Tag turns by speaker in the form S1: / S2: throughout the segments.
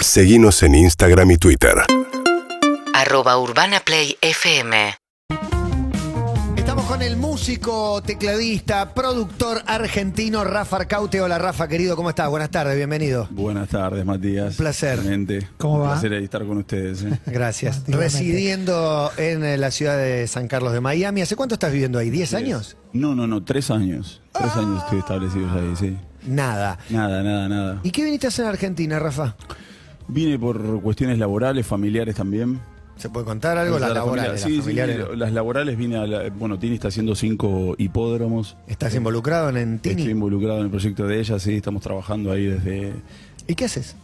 S1: Seguimos en Instagram y Twitter.
S2: arroba urbanaplayfm
S3: Estamos con el músico, tecladista, productor argentino Rafa Arcaute. Hola Rafa, querido, ¿cómo estás? Buenas tardes, bienvenido.
S4: Buenas tardes, Matías.
S3: Un placer.
S4: Realmente.
S5: ¿Cómo
S4: Un
S5: va?
S4: placer estar con ustedes. ¿eh?
S3: Gracias. Residiendo en eh, la ciudad de San Carlos de Miami. ¿Hace cuánto estás viviendo ahí? ¿10 años?
S4: No, no, no, tres años. Tres años estoy establecidos ahí, sí.
S3: Nada.
S4: Nada, nada, nada.
S3: ¿Y qué viniste a hacer en Argentina, Rafa?
S4: Vine por cuestiones laborales, familiares también.
S3: ¿Se puede contar algo? Las laborales, las
S4: sí,
S3: familiares.
S4: las laborales vine a la- bueno, Tini está haciendo cinco hipódromos.
S3: ¿Estás involucrado en Tini?
S4: Estoy involucrado en el proyecto de ella, sí, estamos trabajando ahí desde
S3: ¿Y qué haces?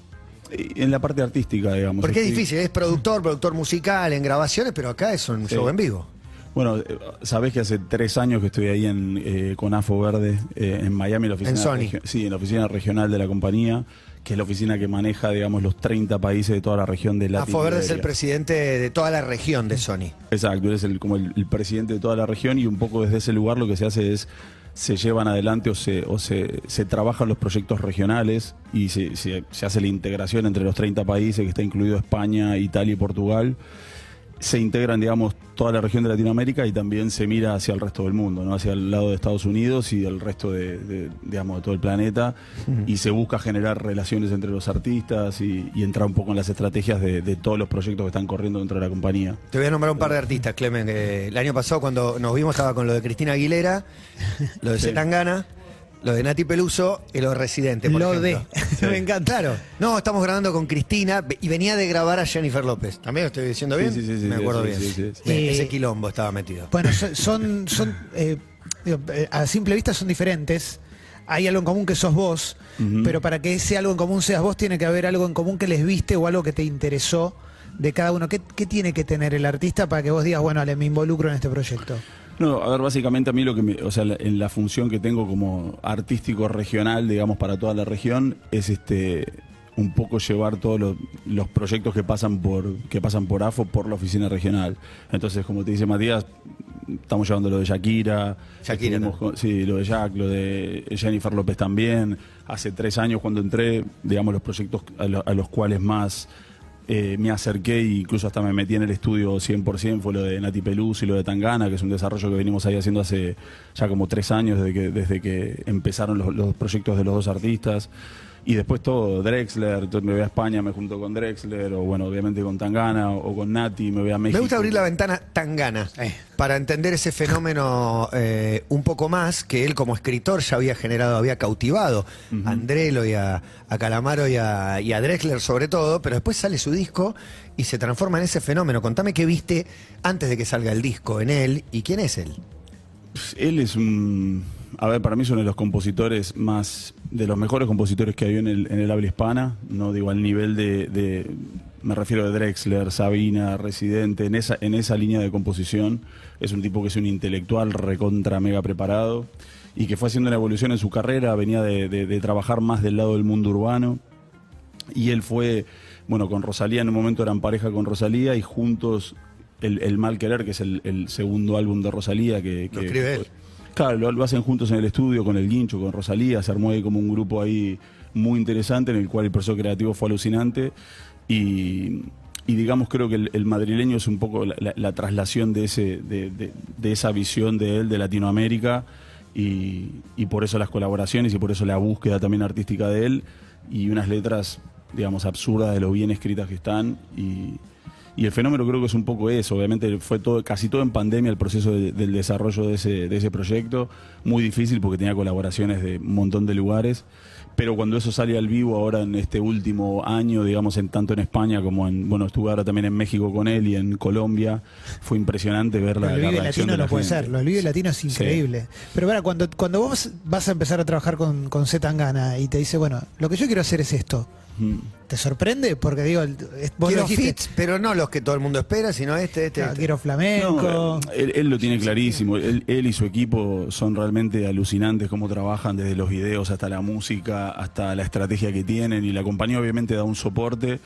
S4: en la parte artística, digamos.
S3: Porque es difícil, es productor, productor musical, en grabaciones, pero acá es un
S4: Sí.
S3: show en vivo.
S4: Bueno, eh, sabés que hace tres años que estoy ahí en, eh, con AFO Verde, eh, en Miami, en la oficina.
S3: En Sony.
S4: Sí, en la oficina regional de la compañía, que es la oficina que maneja, digamos, los 30 países de toda la región de Latinoamérica.
S3: Afo Verde es el presidente de toda la región de Sony.
S4: Exacto, él es el, como el, el presidente de toda la región y un poco desde ese lugar lo que se hace es se llevan adelante o se, o se, se trabajan los proyectos regionales y se, se- se hace la integración entre los 30 países, que está incluido España, Italia y Portugal. Se integran, digamos, toda la región de Latinoamérica y también se mira hacia el resto del mundo, ¿no? hacia el lado de Estados Unidos y el resto de, de, digamos, de todo el planeta. Y se busca generar relaciones entre los artistas y, y entrar un poco en las estrategias de, de todos los proyectos que están corriendo dentro de la compañía.
S3: Te voy a nombrar un par de artistas, Clemen. que el año pasado cuando nos vimos estaba con lo de Cristina Aguilera, lo de
S4: Sí.
S3: Lo de Nati Peluso y lo de Residente, por
S5: Lo
S3: ejemplo.
S5: de. Me encanta.
S3: Claro. No, estamos grabando con Cristina y venía de grabar a Jennifer López. ¿También lo estoy diciendo bien?
S4: Sí, sí, sí, sí,
S3: Me
S4: sí,
S3: acuerdo
S4: sí,
S3: bien.
S4: sí, sí, sí.
S3: Me-
S5: Eh,
S3: Ese quilombo estaba metido.
S5: Bueno, so- son, son eh, digo, eh, a simple vista son diferentes. Hay algo en común que sos vos, pero para que ese algo en común seas vos, tiene que haber algo en común que les viste o algo que te interesó de cada uno. ¿Qué, qué tiene que tener el artista para que vos digas, bueno, le me involucro en este proyecto?
S4: No, a ver, básicamente a mí lo que me, o sea, la- en la función que tengo como artístico regional, digamos, para toda la región, es este un poco llevar todos los, los proyectos que pasan por que pasan por AFO por la oficina regional. Entonces, como te dice Matías, estamos llevando lo de Shakira,
S3: Shakira,
S4: con- sí, lo de Jack, lo de Jennifer López también. Hace tres años cuando entré, digamos, los proyectos a, lo- a los cuales más eh, me acerqué incluso hasta me metí en el estudio 100%, fue lo de Nati Peluso y lo de Tangana, que es un desarrollo que venimos ahí haciendo hace ya como tres años, desde que, desde que empezaron los, los proyectos de los dos artistas. Y después todo, Drexler, entonces me voy a España, me junto con Drexler, o bueno, obviamente con Tangana, o, o con Nati, me voy a México.
S3: Me gusta abrir la ventana tan gana para entender ese fenómeno eh, un poco más que él como escritor ya había generado, había cautivado a Andrelo y a, a Calamaro y a, y a Drexler sobre todo, pero después sale su disco y se transforma en ese fenómeno. Contame qué viste antes de que salga el disco en él y quién es él.
S4: Él es un. A ver, para mí es uno de los compositores más. de los mejores compositores que hay en el, en el habla hispana. No digo al nivel de. de- me refiero a Drexler, Sabina, Residente, en esa, en esa línea de composición. Es un tipo que es un intelectual recontra mega preparado y que fue haciendo una evolución en su carrera. Venía de, de- de trabajar más del lado del mundo urbano. Y él fue, bueno, con Rosalía, en un momento eran pareja con Rosalía y juntos el, el Mal Querer, que es el, el segundo álbum de Rosalía que...
S3: Lo
S4: que
S3: escribe él.
S4: Claro, lo, lo hacen juntos en el estudio con el Guincho, con Rosalía, se armó ahí como un grupo ahí muy interesante en el cual el proceso creativo fue alucinante y, y digamos creo que el, el madrileño es un poco la, la- la traslación de, ese, de, de- de esa visión de él de Latinoamérica y, y por eso las colaboraciones y por eso la búsqueda también artística de él y unas letras digamos absurdas de lo bien escritas que están y, y el fenómeno creo que es un poco eso, obviamente fue todo, casi todo en pandemia el proceso de- del desarrollo de ese, de ese proyecto, muy difícil porque tenía colaboraciones de un montón de lugares, pero cuando eso sale al vivo ahora en este último año, digamos, en tanto en España como en, bueno, estuve ahora también en México con él y en Colombia, fue impresionante ver la, la reacción
S5: Latino
S4: de la
S5: no puede ser, lo del Vive Latino es
S4: Sí.
S5: increíble. Pero para cuando, cuando vos vas a empezar a trabajar con, con Z Tangana y te dice, bueno, lo que yo quiero hacer es esto. ¿Te sorprende? Porque digo, el- es- vos
S3: quiero
S5: dijiste,
S3: fits, pero no los que todo el mundo espera, sino este, este. este.
S5: quiero flamenco.
S4: No, él, él lo tiene clarísimo. Él, él y su equipo son realmente alucinantes cómo trabajan desde los videos hasta la música, hasta la estrategia que tienen. Y la compañía obviamente da un soporte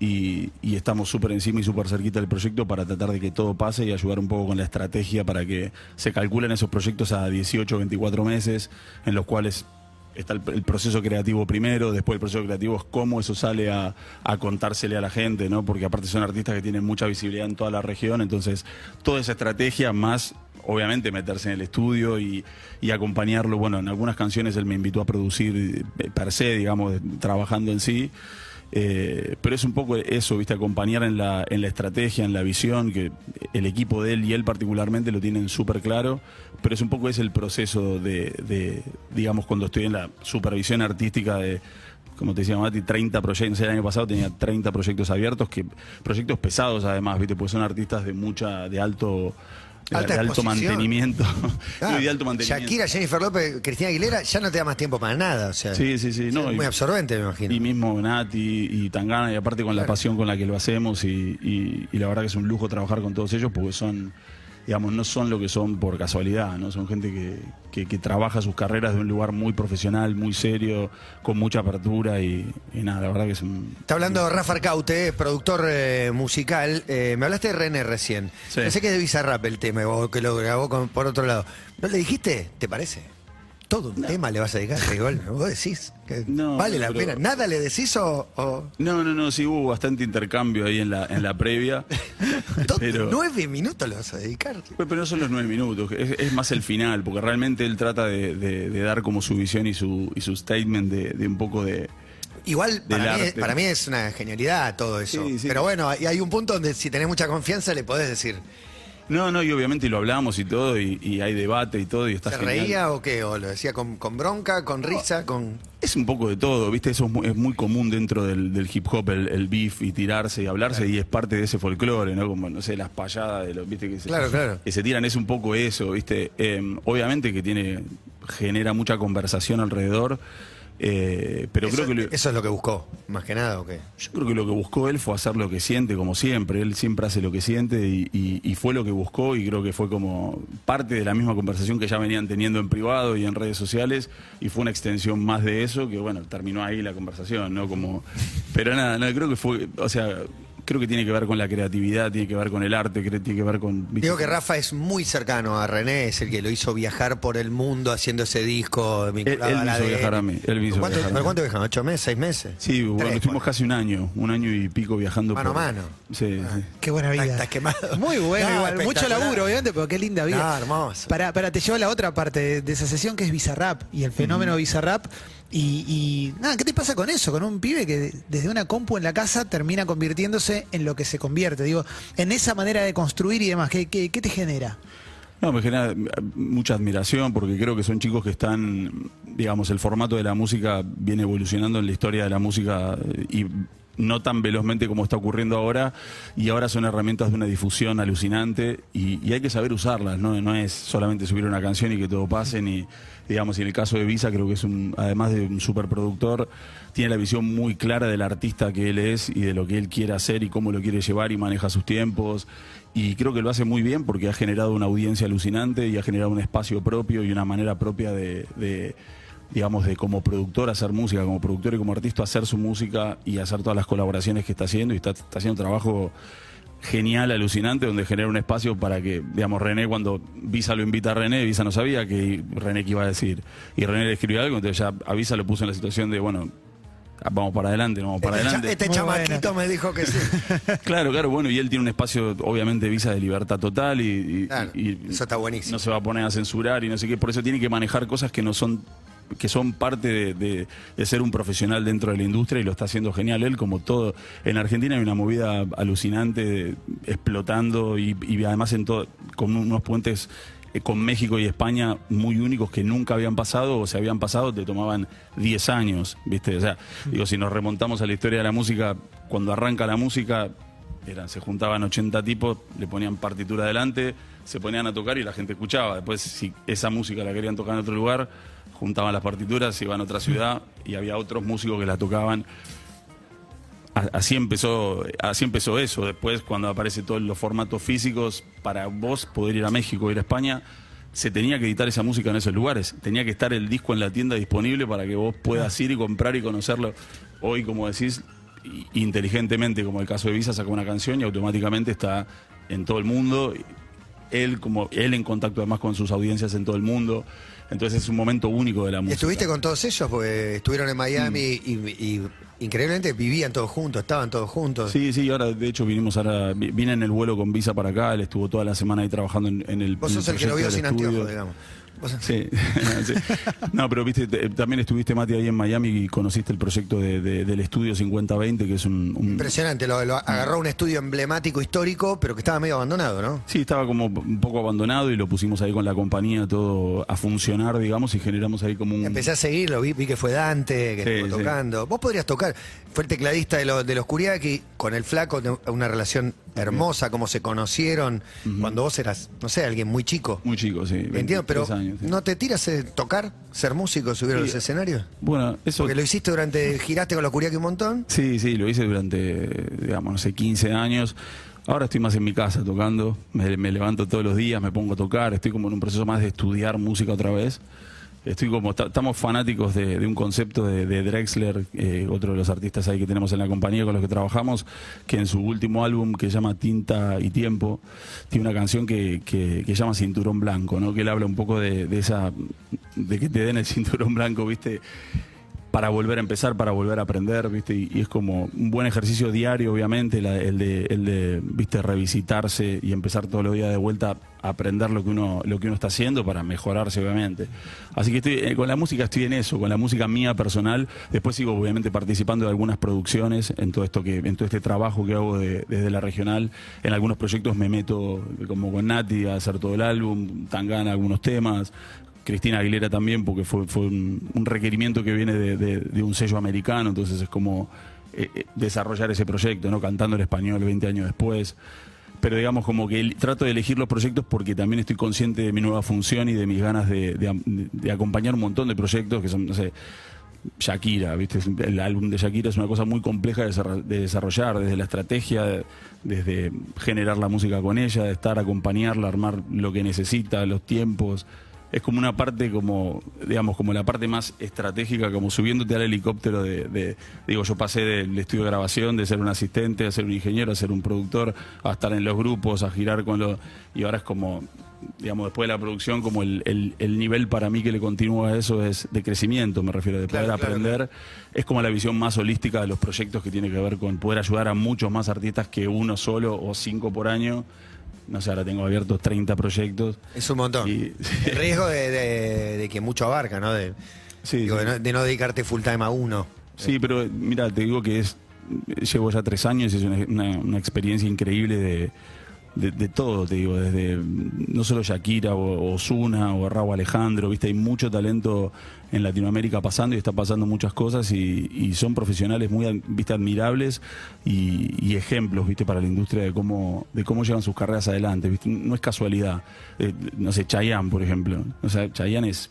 S4: y, y estamos súper encima y súper cerquita del proyecto para tratar de que todo pase y ayudar un poco con la estrategia para que se calculen esos proyectos a 18, 24 meses en los cuales está el, proceso creativo primero, después el proceso creativo es cómo eso sale a, a contársele a la gente, ¿no? Porque aparte son artistas que tienen mucha visibilidad en toda la región, entonces toda esa estrategia más obviamente meterse en el estudio y, acompañarlo. Bueno, en algunas canciones él me invitó a producir eh, per se, digamos, trabajando en sí. Eh, pero es un poco eso, viste, acompañar en la, en la estrategia, en la visión, que el equipo de él y él particularmente lo tienen súper claro, pero es un poco ese el proceso de, de, digamos, cuando estoy en la supervisión artística de, como te decía Mati, 30 proyectos, el año pasado tenía 30 proyectos abiertos, que proyectos pesados además, viste, porque son artistas de mucha, de alto...
S3: Alta
S4: de alto mantenimiento.
S3: Ah,
S4: de alto mantenimiento.
S3: Shakira, Jennifer López, Cristina Aguilera, ya no te da más tiempo para nada. O sea,
S4: Sí, sí, sí. No,
S3: es muy
S4: y-
S3: absorbente, me imagino.
S4: Y mismo Nati y Tangana, y aparte con la pasión con la que lo hacemos, y, y- y la verdad que es un lujo trabajar con todos ellos porque son, digamos, no son lo que son por casualidad, ¿no? Son gente que, que- que trabaja sus carreras de un lugar muy profesional, muy serio, con mucha apertura y, y nada, la verdad que es un...
S3: Está hablando Rafa Arcaute, productor eh, musical. Eh, me hablaste de René recién.
S4: Sí.
S3: Pensé que es de Bizarrap el tema, o que lo grabó con- por otro lado. ¿No le dijiste? ¿Te parece? Todo un tema le vas a dedicar, que igual, vos decís que
S4: No,
S3: vale la
S4: pero-
S3: pena. ¿Nada le decís o...? o-
S4: No, no, no, sí hubo bastante intercambio ahí en la, en la previa. pero...
S3: Nueve minutos le vas a dedicar.
S4: Pero no son los nueve minutos, es, es más el final, porque realmente él trata de, de- de dar como su visión y su, y su statement de, de un poco de...
S3: Igual, para mí, para mí es una genialidad todo eso.
S4: Sí, sí.
S3: Pero bueno, hay un punto donde si tenés mucha confianza le podés decir,
S4: No, no, y obviamente lo hablamos y todo, y, y hay debate y todo, y está
S3: ¿se
S4: genial.
S3: reía o qué? ¿O lo decía con, con bronca, con risa, con...?
S4: Es un poco de todo, ¿viste? Eso es muy, es muy común dentro del, del hip hop, el, el beef y tirarse y hablarse, y es parte de ese folclore, ¿no? Como, no sé, las payadas de los, ¿viste? Que se,
S3: Claro, claro.
S4: Que se tiran, es un poco eso, ¿viste? Eh, obviamente que tiene, genera mucha conversación alrededor, eh, pero
S3: eso,
S4: creo que... lo-
S3: eso es lo que buscó, más que nada, ¿o qué?
S4: Yo creo que lo que buscó él fue hacer lo que siente, como siempre. Él siempre hace lo que siente y, y- y fue lo que buscó y creo que fue como parte de la misma conversación que ya venían teniendo en privado y en redes sociales y fue una extensión más de eso que, bueno, terminó ahí la conversación, ¿no? Como, pero nada, no, creo que fue, o sea, creo que tiene que ver con la creatividad, tiene que ver con el arte, creo- tiene que ver con... ¿viste?
S3: Digo que Rafa es muy cercano a René, es el que lo hizo viajar por el mundo haciendo ese disco vinculado
S4: Él- él
S3: a la
S4: hizo viajar a mí, él me hizo
S3: ¿Cuánto,
S4: viajar a mí.
S3: ¿Cuánto viajaron? ¿Ocho meses? ¿Seis meses?
S4: Sí, bueno,
S3: Tres,
S4: estuvimos casi un año, un año y pico viajando.
S3: Mano a
S4: por-
S3: mano.
S4: Sí, sí.
S5: Qué buena vida.
S3: Estás quemado.
S5: Muy bueno,
S3: No,
S5: igual. Mucho laburo, obviamente, pero qué linda vida.
S3: No, hermoso.
S5: Para, para te llevo a la otra parte de, de esa sesión que es Bizarrap y el fenómeno Bizarrap. Y, y nada, ¿qué te pasa con eso? Con un pibe que desde una compu en la casa termina convirtiéndose en lo que se convierte. Digo, en esa manera de construir y demás, ¿qué, qué, te genera?
S4: No, me genera mucha admiración porque creo que son chicos que están, digamos, el formato de la música viene evolucionando en la historia de la música eh, y no tan velozmente como está ocurriendo ahora y ahora son herramientas de una difusión alucinante y hay que saber usarlas, ¿no? No es solamente subir una canción y que todo pase ni, digamos, y en el caso de Visa creo que es un, además de un superproductor, tiene la visión muy clara del artista que él es y de lo que él quiere hacer y cómo lo quiere llevar y maneja sus tiempos. Y creo que lo hace muy bien porque ha generado una audiencia alucinante y ha generado un espacio propio y una manera propia de, digamos, de como productor hacer música, como productor y como artista hacer su música y hacer todas las colaboraciones que está haciendo y está, está haciendo trabajo genial, alucinante, donde genera un espacio para que, digamos, René, cuando Visa lo invita a René, Visa no sabía que René que iba a decir. Y René le escribió algo, entonces ya a Visa lo puso en la situación de, bueno, vamos para adelante, no vamos para
S3: este cha-
S4: adelante.
S3: este
S5: Muy
S3: chamaquito me dijo que sí.
S4: Claro, claro, bueno, y él tiene un espacio, obviamente, visa de libertad total y, y-
S3: Claro,
S4: y-
S3: eso está buenísimo.
S4: No se va a poner a censurar y no sé qué, por eso tiene que manejar cosas que no son que son parte de, ser un profesional dentro de la industria y lo está haciendo genial él, como todo. En Argentina hay una movida alucinante explotando y, y además en todo, con unos puentes eh, con México y España muy únicos que nunca habían pasado o se habían pasado, te tomaban 10 años, ¿viste? O sea, digo, si nos remontamos a la historia de la música, cuando arranca la música, eran, se juntaban 80 tipos, le ponían partitura adelante, se ponían a tocar y la gente escuchaba. Después, si esa música la querían tocar en otro lugar, juntaban las partituras, iban a otra ciudad y había otros músicos que la tocaban. Así empezó, así empezó eso. Después, cuando aparecen todos los formatos físicos, para vos poder ir a México, ir a España, se tenía que editar esa música en esos lugares. Tenía que estar el disco en la tienda disponible para que vos puedas ir y comprar y conocerlo. Hoy, como decís, inteligentemente, como el caso de Visa, saca una canción y automáticamente está en todo el mundo. él como él en contacto además con sus audiencias en todo el mundo. Entonces es un momento único de la
S3: ¿Y
S4: música.
S3: estuviste con todos ellos? Porque estuvieron en Miami
S4: Mm.
S3: y, y increíblemente vivían todos juntos, estaban todos juntos.
S4: Sí, sí, ahora de hecho vinimos ahora, vi- vine en el vuelo con visa para acá, él estuvo toda la semana ahí trabajando en, en el
S3: Vos
S4: en
S3: sos el que lo vio sin
S4: estudio.
S3: anteojos, digamos.
S4: Sí. sí. No, pero viste, te- también estuviste, Mati, ahí en Miami y conociste el proyecto de- de- del estudio 5020, que es un... un-
S3: Impresionante, lo, lo agarró un estudio emblemático histórico, pero que estaba medio abandonado, ¿no?
S4: Sí, estaba como un poco abandonado y lo pusimos ahí con la compañía todo a funcionar, digamos, y generamos ahí como un...
S3: Empecé a seguirlo, vi, vi que fue Dante, que
S4: Sí,
S3: estuvo
S4: sí.
S3: tocando. Vos podrías tocar. Fue el tecladista de, lo- de los Kuriaki, con el flaco, una relación hermosa, como se conocieron cuando vos eras, no sé, alguien muy chico.
S4: Muy chico, sí.
S3: Entiendo, pero
S4: 23 años, sí.
S3: ¿no te tiras a tocar, ser músico, subir a
S4: Sí.
S3: los escenarios?
S4: Bueno, eso...
S3: Porque lo hiciste durante, giraste con los Kuriaki un montón.
S4: Sí, sí, lo hice durante, digamos, no sé, 15 años. Ahora estoy más en mi casa tocando, me, me levanto todos los días, me pongo a tocar, estoy como en un proceso más de estudiar música otra vez. Estoy como, ta- estamos fanáticos de, de un concepto de, de Drexler, eh, otro de los artistas ahí que tenemos en la compañía con los que trabajamos, que en su último álbum que se llama Tinta y Tiempo, tiene una canción que, que, que llama Cinturón Blanco, ¿no? Que él habla un poco de, de esa, de que te den el cinturón blanco, ¿viste? Para volver a empezar, para volver a aprender, ¿viste? Y, es como un buen ejercicio diario, obviamente, el, de, el de, ¿viste? Revisitarse y empezar todos los días de vuelta a aprender lo que uno, lo que uno está haciendo para mejorarse, obviamente. Así que estoy, eh, con la música estoy en eso, con la música mía personal. Después sigo, obviamente, participando de algunas producciones en todo esto que, en todo este trabajo que hago de- desde la regional. En algunos proyectos me meto, como con Nati, a hacer todo el álbum, Tangana algunos temas. Cristina Aguilera también, porque fue, fue un, requerimiento que viene de, un sello americano, entonces es como eh, eh, desarrollar ese proyecto, ¿no? Cantando el español 20 años después. Pero digamos como que trato de elegir los proyectos porque también estoy consciente de mi nueva función y de mis ganas de, de acompañar un montón de proyectos que son, no sé, Shakira, ¿viste? El álbum de Shakira es una cosa muy compleja de desarro- de desarrollar, desde la estrategia, de- desde generar la música con ella, de estar, acompañarla, armar lo que necesita, los tiempos. Es como una parte como, digamos, como la parte más estratégica, como subiéndote al helicóptero de, de- digo, yo pasé del estudio de grabación, de ser un asistente, a ser un ingeniero, a ser un productor, a estar en los grupos, a girar con los, y ahora es como, digamos, después de la producción, como el, el- el nivel para mí que le continúa a eso es de crecimiento, me refiero, de poder
S3: Claro, claro,
S4: aprender. Es como la visión más holística de los proyectos que tiene que ver con poder ayudar a muchos más artistas que uno solo o cinco por año. No sé, ahora tengo abiertos 30 proyectos.
S3: Es un montón.
S4: Y-
S3: El riesgo de, de- de que mucho abarca, ¿no? De,
S4: Sí,
S3: digo,
S4: sí.
S3: de, no, de no dedicarte full time a uno.
S4: Sí, pero mira, te digo que es llevo ya tres años y es una, una- una experiencia increíble de, de, todo, te digo, desde mm, no solo Shakira o Osuna o Raúl Alejandro, viste, hay mucho talento en Latinoamérica pasando y está pasando muchas cosas y, y son profesionales muy viste, admirables y, y ejemplos, viste, para la industria de cómo, de cómo llevan sus carreras adelante, viste, no es casualidad. Eh, no sé, Chayanne, por ejemplo. O sea, Chayanne es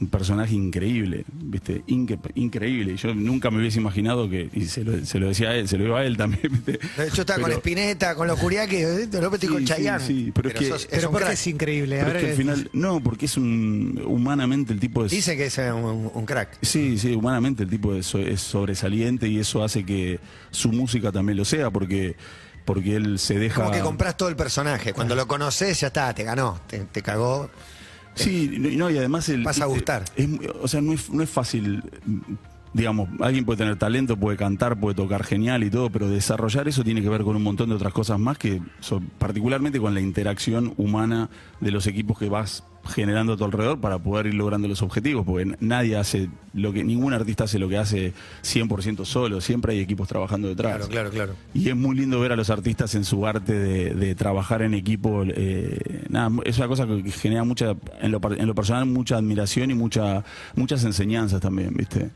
S4: un personaje increíble, ¿viste? Inque- increíble. Yo nunca me hubiese imaginado que, y se lo, se lo decía a él, se lo digo a él también, ¿viste?
S3: Yo estaba con
S4: Pero-
S3: Spinetta, con los Curiaki, de López y
S4: Sí,
S3: con
S4: sí,
S3: Chayanne.
S4: sí, pero es que-
S3: sos- es
S5: Pero
S3: un
S5: porque
S3: crack.
S5: es increíble.
S4: Pero es que al final, no, porque es un, humanamente el tipo es...
S3: Dice que es un, un crack.
S4: Sí, sí, humanamente el tipo es, es sobresaliente y eso hace que su música también lo sea, porque, porque él se deja...
S3: Como que compras todo el personaje. Cuando lo conoces, ya está, te ganó, te, te cagó.
S4: Sí, no, y además el,
S3: Vas a
S4: viste,
S3: gustar.
S4: es- o sea, no es, no es fácil, digamos, alguien puede tener talento, puede cantar, puede tocar genial y todo, pero desarrollar eso tiene que ver con un montón de otras cosas más que, particularmente con la interacción humana de los equipos que vas generando a tu alrededor para poder ir logrando los objetivos, porque nadie hace lo que, ningún artista hace lo que hace 100% solo, siempre hay equipos trabajando detrás.
S3: Claro, claro, claro.
S4: Y es muy lindo ver a los artistas en su arte de, de trabajar en equipo. eh, nada, es una cosa que genera mucha, en lo, par- en lo personal, mucha admiración y mucha, muchas enseñanzas también, ¿viste?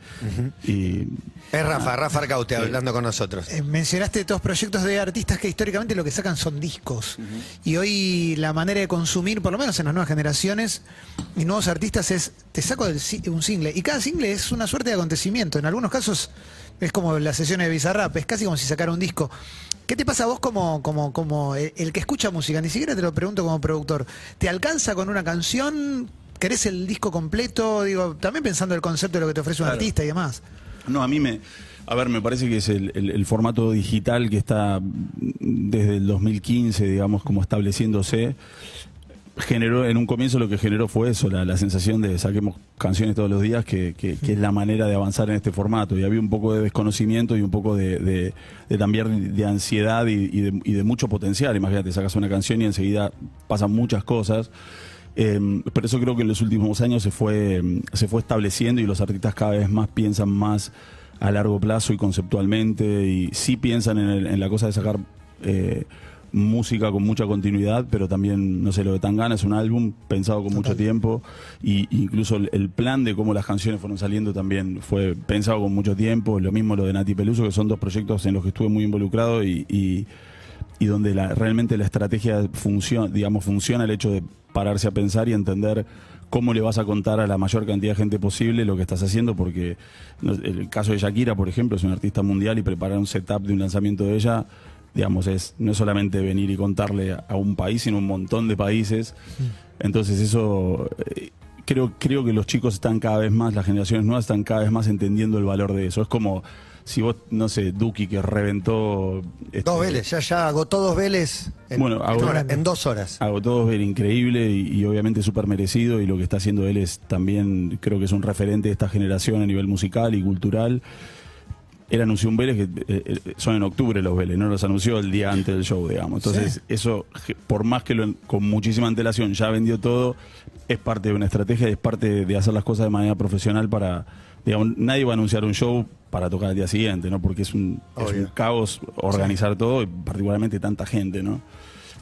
S4: Y
S3: Es Rafa, Rafa Arcaute hablando con nosotros.
S5: Eh, mencionaste dos proyectos de artistas que históricamente lo que sacan son discos. Y hoy la manera de consumir, por lo menos en las nuevas generaciones y nuevos artistas, es te saco del un single. Y cada single es una suerte de acontecimiento. En algunos casos es como las sesiones de Bizarrap, es casi como si sacara un disco. ¿Qué te pasa a vos como, como, como el, el que escucha música? Ni siquiera te lo pregunto como productor. ¿Te alcanza con una canción? ¿Querés el disco completo? Digo, también pensando el concepto de lo que te ofrece un
S4: Claro.
S5: artista y demás.
S4: no, a mí me, A ver, me parece que es el, el- el formato digital que está desde el 2015, digamos, como estableciéndose. Generó, en un comienzo lo que generó fue eso, la, sensación de saquemos canciones todos los días, que, que- que es la manera de avanzar en este formato. Y había un poco de desconocimiento y un poco de, de- de también de ansiedad y, de, y de mucho potencial. Imagínate, sacas una canción y enseguida pasan muchas cosas. Eh, pero eso creo que en los últimos años se fue, se fue estableciendo y los artistas cada vez más piensan más a largo plazo y conceptualmente y sí piensan en, el- en la cosa de sacar eh, música con mucha continuidad, pero también, no sé, lo de Tangana es un álbum pensado con mucho tiempo y incluso el, el plan de cómo las canciones fueron saliendo también fue pensado con mucho tiempo, lo mismo lo de Nati Peluso, que son dos proyectos en los que estuve muy involucrado y, y- y donde la- realmente la estrategia funciona, digamos, funciona el hecho de pararse a pensar y entender cómo le vas a contar a la mayor cantidad de gente posible lo que estás haciendo, porque el caso de Shakira, por ejemplo, es una artista mundial y preparar un setup de un lanzamiento de ella, digamos, es no es solamente venir y contarle a, un país, sino un montón de países. Entonces eso... eh, Creo, creo que los chicos están cada vez más, las generaciones nuevas están cada vez más entendiendo el valor de eso. Es como si vos, no sé, Duki que reventó... este,
S3: Dos Vélez, ya, ya agotó dos Vélez en,
S4: Bueno,
S3: en
S4: agotó-
S3: hora- en dos horas.
S4: Hago todo ver increíble y, y obviamente súper merecido y lo que está haciendo él es también, creo que es un referente de esta generación a nivel musical y cultural. Él anunció un Vélez que eh, eh, son en octubre los Vélez, no los anunció el día antes del show, digamos. Entonces, eso, por más que lo, con muchísima antelación ya vendió todo, es parte de una estrategia, es parte de hacer las cosas de manera profesional para, digamos, nadie va a anunciar un show para tocar al día siguiente, ¿no? Porque es un, es un caos organizar todo, y particularmente tanta gente, ¿no?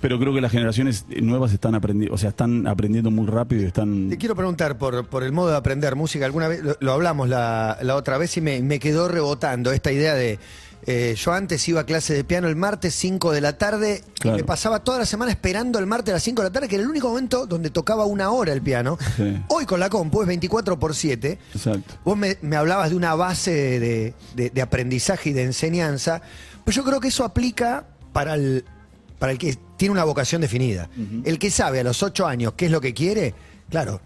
S4: Pero creo que las generaciones nuevas están aprendiendo, o sea, están aprendiendo muy rápido y están.
S3: Te quiero preguntar por, por el modo de aprender música. Alguna vez lo, lo hablamos la, la otra vez y me, me quedó rebotando esta idea de. eh, yo antes iba a clase de piano el martes 5 de la tarde
S4: Claro.
S3: y me pasaba toda la semana esperando el martes a las 5 de la tarde, que era el único momento donde tocaba una hora el piano.
S4: Sí.
S3: Hoy con la compu es 24 por 7.
S4: Exacto.
S3: Vos me, me hablabas de una base de, de- de aprendizaje y de enseñanza, pues yo creo que eso aplica para el, para el que tiene una vocación definida. El que sabe a los 8 años qué es lo que quiere, claro,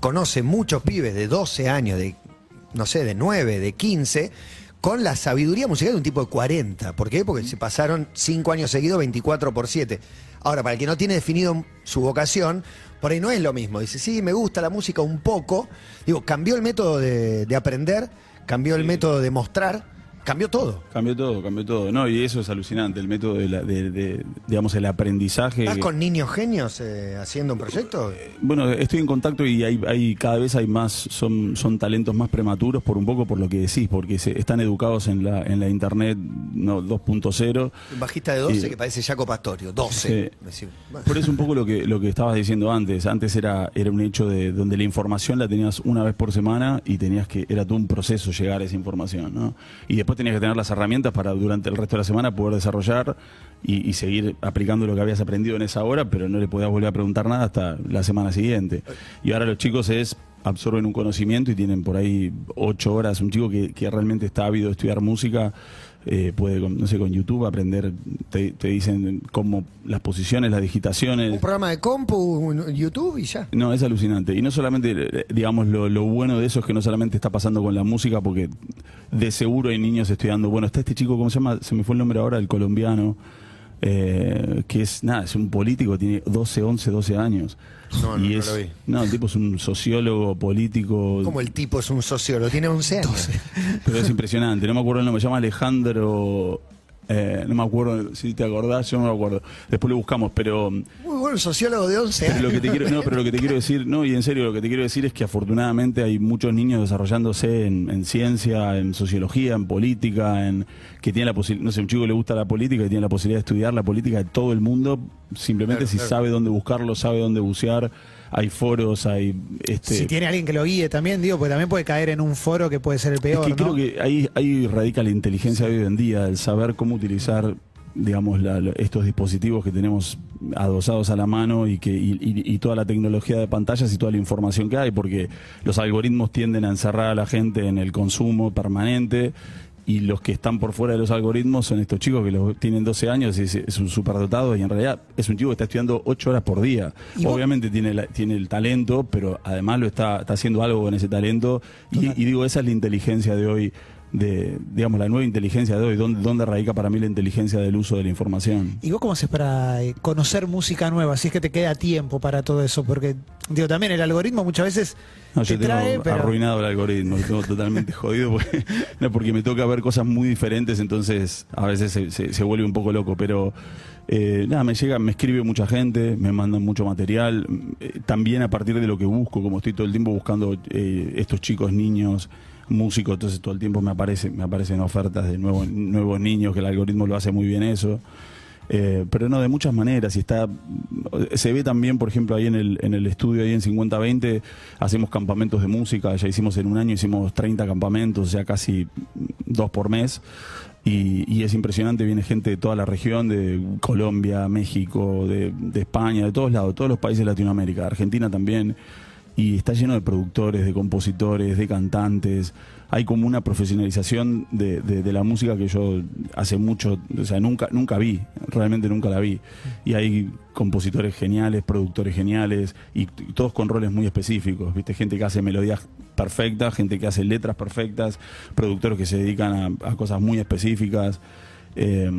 S3: conoce muchos pibes de 12 años, de no sé, de 9, de 15, con la sabiduría musical de un tipo de 40. ¿Por qué? Porque se pasaron 5 años seguidos 24 por 7. Ahora, para el que no tiene definido su vocación, por ahí no es lo mismo. Dice, sí, me gusta la música un poco. Digo, cambió el método de, de aprender, cambió el método de mostrar, cambió todo.
S4: Cambió todo, cambió todo. No, y eso es alucinante, el método de, la- de- de- digamos, el aprendizaje.
S3: ¿Estás con niños genios eh, haciendo un proyecto?
S4: Bueno, estoy en contacto y hay, hay cada vez hay más, son, son talentos más prematuros por un poco por lo que decís, porque se, están educados en la, en la internet no 2.0.
S3: Un bajista de 12
S4: Y-
S3: que parece Jaco Pastorio, 12.
S4: Sí.
S3: Decís, bueno.
S4: Por eso un poco lo que, lo que estabas diciendo antes. Antes era, era un hecho de donde la información la tenías una vez por semana y tenías que, era todo un proceso llegar a esa información, ¿no? Y después tenías que tener las herramientas para durante el resto de la semana poder desarrollar y, y seguir aplicando lo que habías aprendido en esa hora, pero no le podías volver a preguntar nada hasta la semana siguiente. Y ahora los chicos es absorben un conocimiento y tienen por ahí ocho horas. Un chico que, que realmente está ávido de estudiar música eh, puede, con- no sé, con YouTube aprender, te, te dicen cómo las posiciones, las digitaciones.
S3: Un programa de compu, un YouTube y ya.
S4: No, es alucinante. Y no solamente, eh, digamos, lo, lo bueno de eso es que no solamente está pasando con la música, porque de seguro hay niños estudiando. Bueno, está este chico, ¿cómo se llama? Se me fue el nombre ahora, el colombiano, eh, que es, nada, es un político, tiene 12, 11, 12 años.
S3: No, no,
S4: y
S3: no
S4: es,
S3: lo vi.
S4: No, el tipo es un sociólogo, político.
S3: Como el tipo es un sociólogo, tiene 11 años.
S4: Pero es impresionante. No me acuerdo el nombre, se llama Alejandro. Eh, no me acuerdo si te acordás, yo no me acuerdo. Después lo buscamos, pero.
S3: Muy bueno sociólogo de 11
S4: Pero
S3: años.
S4: lo que te quiero, no, pero lo que te quiero decir, no, y en serio, lo que te quiero decir es que afortunadamente hay muchos niños desarrollándose en, en ciencia, en sociología, en política, en que tiene la posibilidad, no sé, un chico le gusta la política y tiene la posibilidad de estudiar la política de todo el mundo, simplemente
S3: Claro,
S4: si
S3: claro.
S4: sabe dónde buscarlo, sabe dónde bucear, hay foros, hay este
S5: Si tiene alguien que lo guíe también, digo, porque también puede caer en un foro que puede ser el peor,
S4: es que
S5: ¿no?
S4: creo que ahí, ahí radica la inteligencia de hoy en día, el saber cómo utilizar digamos la- estos dispositivos que tenemos adosados a la mano y que y- y toda la tecnología de pantallas y toda la información que hay porque los algoritmos tienden a encerrar a la gente en el consumo permanente y los que están por fuera de los algoritmos son estos chicos que los, tienen 12 años y es, un superdotado y en realidad es un chico que está estudiando 8 horas por día. Obviamente tiene, la- tiene el talento, pero además lo está, está haciendo algo con ese talento. Y, y digo, esa es la inteligencia de hoy de, digamos, la nueva inteligencia de hoy, dónde, dónde radica para mí la inteligencia del uso de la información.
S5: ¿Y vos cómo haces para eh, conocer música nueva? Si es que te queda tiempo para todo eso, porque digo también el algoritmo muchas veces
S4: No,
S5: te
S4: yo tengo
S5: pero
S4: arruinado el algoritmo, lo tengo totalmente jodido porque, no, porque me toca ver cosas muy diferentes, entonces a veces se, se- se vuelve un poco loco, pero eh, nada, me llega, me escribe mucha gente, me mandan mucho material, eh, también a partir de lo que busco, como estoy todo el tiempo buscando eh, estos chicos, niños, músicos, entonces todo el tiempo me aparece, me aparecen ofertas de nuevos, nuevos niños, que el algoritmo lo hace muy bien eso. Eh, pero no, de muchas maneras. Y está, se ve también, por ejemplo, ahí en el, en el estudio, ahí en 5020, hacemos campamentos de música. Ya hicimos en un año, hicimos 30 campamentos, o sea, casi dos por mes. Y, y es impresionante, viene gente de toda la región, de Colombia, México, de, de España, de todos lados, todos los países de Latinoamérica, Argentina también. Y está lleno de productores, de compositores, de cantantes. Hay como una profesionalización de, la música que yo hace mucho, o sea, nunca, nunca vi, realmente nunca la vi. Y hay compositores geniales, productores geniales, y, todos con roles muy específicos. ¿Viste? Gente que hace melodías perfectas, gente que hace letras perfectas, productores que se dedican a, cosas muy específicas. Eh,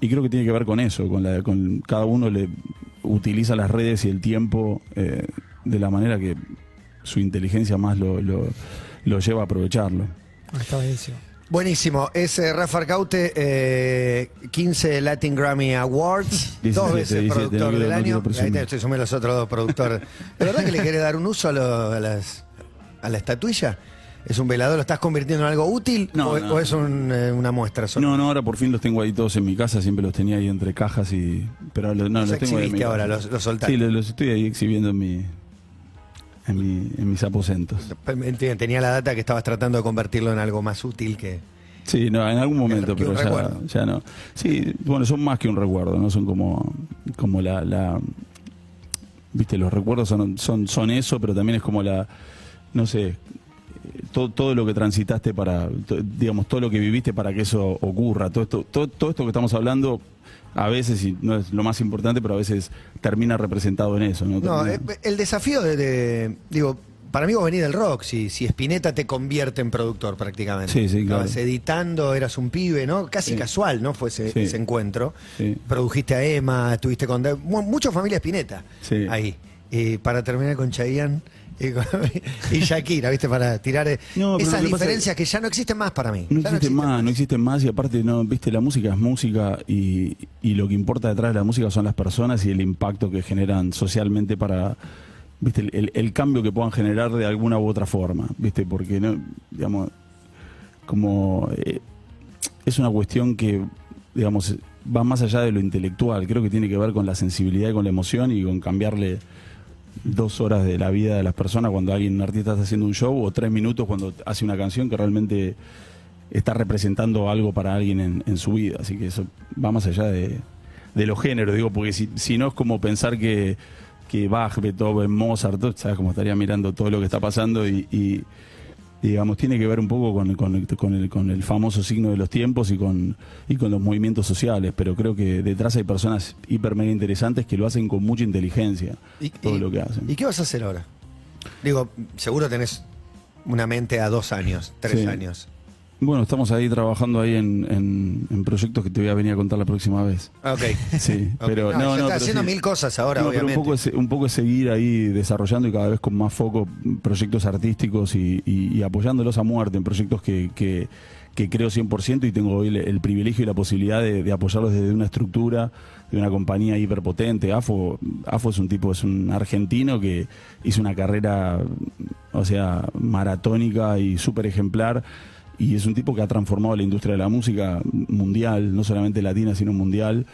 S4: y creo que tiene que ver con eso, con, la, con cada uno le utiliza las redes y el tiempo eh, de la manera que su inteligencia más lo, lo, lo lleva a aprovecharlo.
S5: Está buenísimo.
S3: Buenísimo, es eh, Rafa Arcaute, eh, 15 Latin Grammy Awards,
S4: 17,
S3: dos veces
S4: 17,
S3: productor del año. Ahí te estoy sumé los otros dos productores. ¿De verdad que le querés dar un uso a, lo- a las, a la estatuilla? ¿Es un velador? ¿Lo estás convirtiendo en algo útil
S4: No,
S3: o,
S4: no.
S3: o es un, eh, una muestra solo?
S4: No, no, ahora por fin los tengo ahí todos en mi casa, siempre los tenía ahí entre cajas y... Pero lo- no,
S3: Los
S4: los tengo ahí en
S3: exhibiste
S4: mi
S3: ahora,
S4: casa.
S3: los- los soltaste.
S4: Sí, los, los estoy ahí exhibiendo en mi... En, mi, en mis aposentos.
S3: Tenía la data que estabas tratando de convertirlo en algo más útil que...
S4: Sí, no, en algún momento, pero ya, ya no. Sí, bueno, son más que un recuerdo, ¿no? Son como, como la, la- Viste, los recuerdos son, son, son eso, pero también es como la. No sé. Todo, todo lo que transitaste para. digamos, todo lo que viviste para que eso ocurra. Todo esto, todo, todo esto que estamos hablando. A veces, y no es lo más importante, pero a veces termina representado en eso. No,
S3: No, eh, el desafío de, de- Digo, para mí vos venís del rock, si, si Spinetta te convierte en productor prácticamente.
S4: Sí, sí, claro.
S3: Estabas editando, eras un pibe, ¿no? Casi
S4: Sí.
S3: casual, ¿no? Fue ese,
S4: Sí.
S3: ese encuentro.
S4: Sí.
S3: Produjiste a Emma, estuviste con... mu- Mucha familia Spinetta
S4: Sí.
S3: ahí. Y para terminar con Chayanne y, con- y Shakira, ¿viste? Para tirar eh,
S4: No,
S3: esas
S4: que
S3: diferencias que ya no existen más para mí.
S4: No
S3: Ya
S4: existe más, no existen más y aparte no, viste, la música es música y, y lo que importa detrás de la música son las personas y el impacto que generan socialmente para, viste, el, el- el cambio que puedan generar de alguna u otra forma, viste, porque no, digamos, como eh, es una cuestión que, digamos, va más allá de lo intelectual, creo que tiene que ver con la sensibilidad y con la emoción y con cambiarle dos horas de la vida de las personas cuando alguien, un artista está haciendo un show o tres minutos cuando hace una canción que realmente está representando algo para alguien en, su vida. Así que eso va más allá de, de los géneros, digo, porque si, si no es como pensar que, que Bach, Beethoven, Mozart, sabes como estaría mirando todo lo que está pasando y, digamos, tiene que ver un poco con, con el, con, el, con el famoso signo de los tiempos y con, y con los movimientos sociales, pero creo que detrás hay personas hiper mega interesantes que lo hacen con mucha inteligencia,
S3: Y-
S4: todo
S3: y-
S4: lo que hacen.
S3: ¿Y qué vas a hacer ahora? Digo, seguro tenés una mente a dos años, tres
S4: Sí.
S3: años.
S4: Bueno, estamos ahí trabajando ahí en, en- en proyectos que te voy a venir a contar la próxima vez.
S3: Ok.
S4: Sí, pero
S3: No,
S4: no, no,
S3: está haciendo
S4: sí.
S3: mil cosas ahora,
S4: No, pero
S3: obviamente.
S4: un poco, es, un poco es seguir ahí desarrollando y cada vez con más foco proyectos artísticos y, y- y apoyándolos a muerte en proyectos que, que, que creo 100% y tengo hoy el, el privilegio y la posibilidad de, de apoyarlos desde una estructura, de una compañía hiperpotente. AFO, AFO es un tipo, es un argentino que hizo una carrera, o sea, maratónica y súper ejemplar. Y es un tipo que ha transformado la industria de la música mundial, no solamente latina, sino mundial.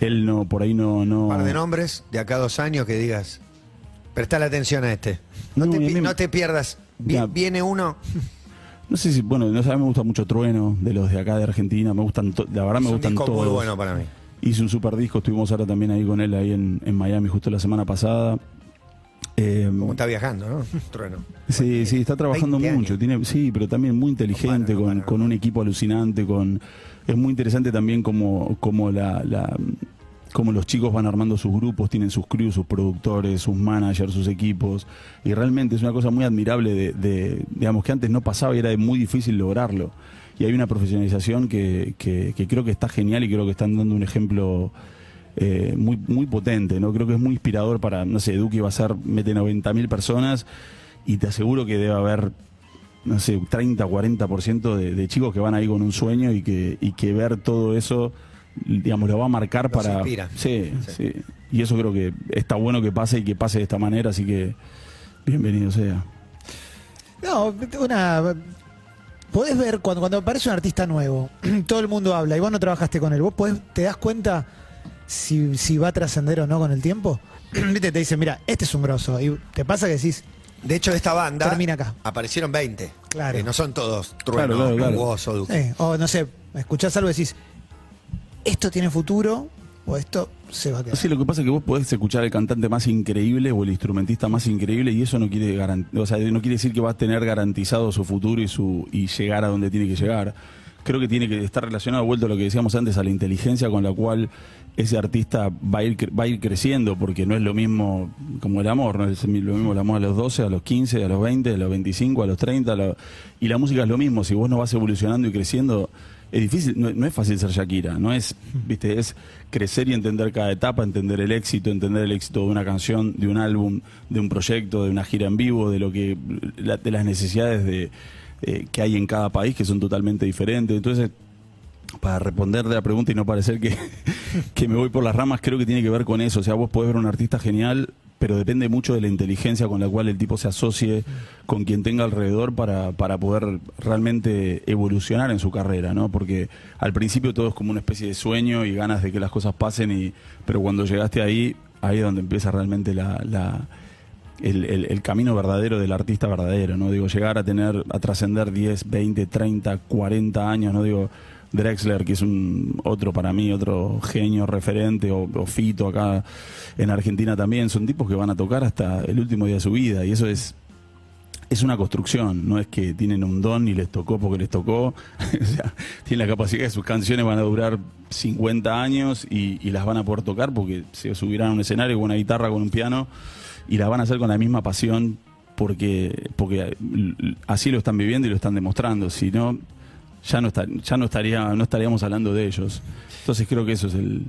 S4: Él no, por ahí no, no.
S3: Un par de nombres de acá a dos años que digas, prestale atención a este. No,
S4: No,
S3: te,
S4: mí me-
S3: no te pierdas. Viene uno.
S4: No sé si, bueno, no sé, me gusta mucho Trueno, de los de acá de Argentina, me gustan, la verdad me
S3: es un
S4: gustan
S3: disco
S4: todos.
S3: muy bueno para mí.
S4: Hice un super disco, estuvimos ahora también ahí con él, ahí en, en Miami, justo la semana pasada. Eh,
S3: Como está viajando, ¿no? Trueno.
S4: Sí, sí, está trabajando
S3: 20
S4: mucho,
S3: años.
S4: tiene, sí, pero también muy inteligente,
S3: No
S4: con, un equipo alucinante, con es muy interesante también como, como la, la cómo los chicos van armando sus grupos, tienen sus crews, sus productores, sus managers, sus equipos. Y realmente es una cosa muy admirable de, de, digamos, que antes no pasaba y era muy difícil lograrlo. Y hay una profesionalización que, que, que creo que está genial y creo que están dando un ejemplo eh, muy, muy potente, ¿no? Creo que es muy inspirador para, no sé, Duque va a ser, mete 90.000 personas y te aseguro que debe haber, no sé, 30, 40% de, de chicos que van ahí con un sueño y que, y que ver todo eso, digamos, lo va a marcar
S3: Los
S4: para...
S3: inspira.
S4: Sí,
S3: Sí.
S4: sí, Y eso creo que está bueno que pase y que pase de esta manera, así que bienvenido sea.
S5: No, una. Podés ver cuando, cuando aparece un artista nuevo, todo el mundo habla y vos no trabajaste con él, vos podés, te das cuenta si, si va a trascender o no con el tiempo. Viste, te dicen, mira, este es un grosso. Y te pasa que decís,
S3: De hecho, de esta banda
S5: Termina acá.
S3: aparecieron 20.
S5: Claro.
S3: Eh, no son todos Trueno,
S4: Claro, claro, claro.
S3: Hugoso, Duque.
S5: eh, o no sé, escuchás algo y decís, esto tiene futuro o esto se va a quedar.
S4: Sí, lo que pasa es que vos podés escuchar al cantante más increíble o el instrumentista más increíble y eso no quiere o sea, no quiere decir que va a tener garantizado su futuro y su y llegar a donde tiene que llegar. Creo que tiene que estar relacionado, vuelto a lo que decíamos antes, a la inteligencia con la cual ese artista va a ir, va a ir creciendo, porque no es lo mismo como el amor, no es lo mismo el amor a los 12, a los 15, a los 20, a los 25, a los 30, a lo- y la música es lo mismo, si vos no vas evolucionando y creciendo, es difícil, no, no es fácil ser Shakira, no es, viste, es crecer y entender cada etapa, entender el éxito, entender el éxito de una canción, de un álbum, de un proyecto, de una gira en vivo, de lo que, la- de las necesidades de, eh, que hay en cada país que son totalmente diferentes. Entonces, para responder de la pregunta y no parecer que, que me voy por las ramas, creo que tiene que ver con eso. O sea, vos podés ver un artista genial, pero depende mucho de la inteligencia con la cual el tipo se asocie con quien tenga alrededor para, para poder realmente evolucionar en su carrera, ¿no? Porque al principio todo es como una especie de sueño y ganas de que las cosas pasen, y, pero cuando llegaste ahí, ahí es donde empieza realmente la, la- el, el- el camino verdadero del artista verdadero, ¿no? Digo, llegar a tener, a trascender 10, 20, 30, 40 años, ¿no? Digo, Drexler, que es un otro para mí, otro genio referente, o, o Fito acá en Argentina también, son tipos que van a tocar hasta el último día de su vida, y eso es es una construcción, no es que tienen un don y les tocó porque les tocó. o sea, tienen la capacidad de sus canciones van a durar 50 años y, y las van a poder tocar porque se subirán a un escenario con una guitarra, con un piano y las van a hacer con la misma pasión porque, porque así lo están viviendo y lo están demostrando. Si no, ya no, está- ya no, estaría, no estaríamos hablando de ellos. Entonces creo que eso es el.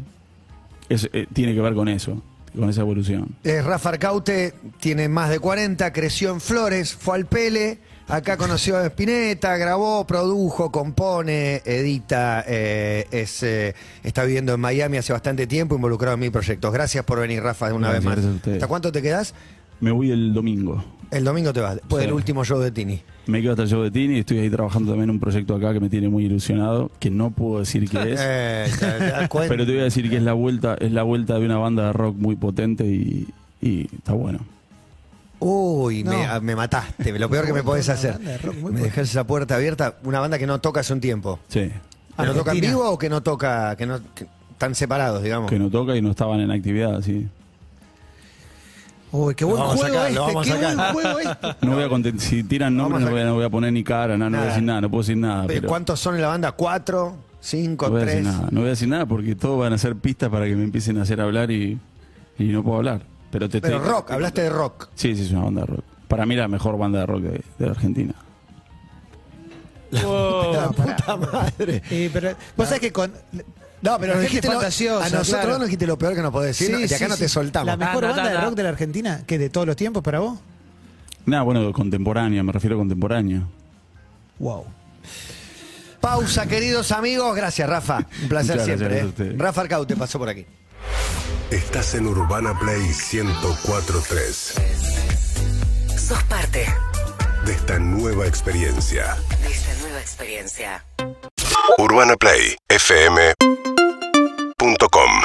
S4: eh, tiene que ver con eso, con esa evolución.
S3: Eh, Rafa Arcaute tiene más de 40, creció en Flores, fue al Pele, acá conoció a Spinetta, grabó, produjo, compone, edita, eh, es, eh, está viviendo en Miami hace bastante tiempo, involucrado en mil proyectos. Gracias por venir, Rafa, una
S4: Gracias,
S3: vez más.
S4: ustedes.
S3: ¿Hasta cuánto te quedas?
S4: Me voy el domingo.
S3: El domingo te vas, después
S4: Sí.
S3: del último show de Tini.
S4: Me quedo hasta el show de Tini y estoy ahí trabajando también en un proyecto acá que me tiene muy ilusionado, que no puedo decir qué es.
S3: Eh, ¿te, te das cuenta?
S4: Pero te voy a decir que es la vuelta, es la vuelta de una banda de rock muy potente y, y está bueno.
S3: Uy, me,
S5: No.
S3: me mataste. Lo peor que me podés hacer.
S5: de
S3: Me dejás esa puerta abierta. Una banda que no toca hace un tiempo.
S4: Sí.
S3: ¿Que no toca en vivo o que no toca, que no que están separados, digamos?
S4: Que no toca y no estaban en actividad, sí.
S5: Uy, qué buen
S3: vamos a
S5: juego
S3: sacar,
S5: este,
S3: a
S5: qué buen juego este.
S4: No voy a content- si tiran nombres
S3: a
S4: no voy, a, no voy a poner ni cara, no, no voy a
S3: Nada.
S4: decir nada, no puedo decir nada. Pero
S3: ¿Cuántos son en la banda? ¿Cuatro? ¿Cinco?
S4: no voy a decir
S3: ¿Tres?
S4: nada, no voy a decir nada porque todos van a hacer pistas para que me empiecen a hacer hablar y, y no puedo hablar. Pero te
S3: Pero
S4: estoy-
S3: rock, hablaste de rock.
S4: Sí, sí, es una banda de rock. Para mí la mejor banda de rock de, de Argentina.
S3: La puta madre.
S5: Eh, pero vos sabés que con.
S3: No, pero
S5: La
S3: nos
S5: gente
S3: dijiste lo-
S5: fantasiosa,
S3: a nosotros
S5: claro.
S3: nos dijiste lo peor que nos podés decir.
S5: Sí,
S3: ¿no? de acá
S5: sí,
S3: no
S5: sí.
S3: te soltamos.
S5: La mejor
S6: Ta, ta,
S5: banda
S6: ta,
S5: de
S6: ta.
S5: rock de la Argentina, que de todos los tiempos para vos.
S4: Nada, bueno, contemporánea, me refiero a contemporánea.
S5: Wow.
S3: Pausa, queridos amigos. Gracias, Rafa. Un placer
S4: Muchas gracias
S3: siempre.
S4: a
S3: eh.
S4: ustedes.
S3: Rafa Arcaute pasó por aquí.
S1: Estás en Urbana Play 1043.
S2: Sos parte
S1: de esta nueva experiencia.
S2: De esta nueva experiencia.
S1: UrbanaPlayFM.com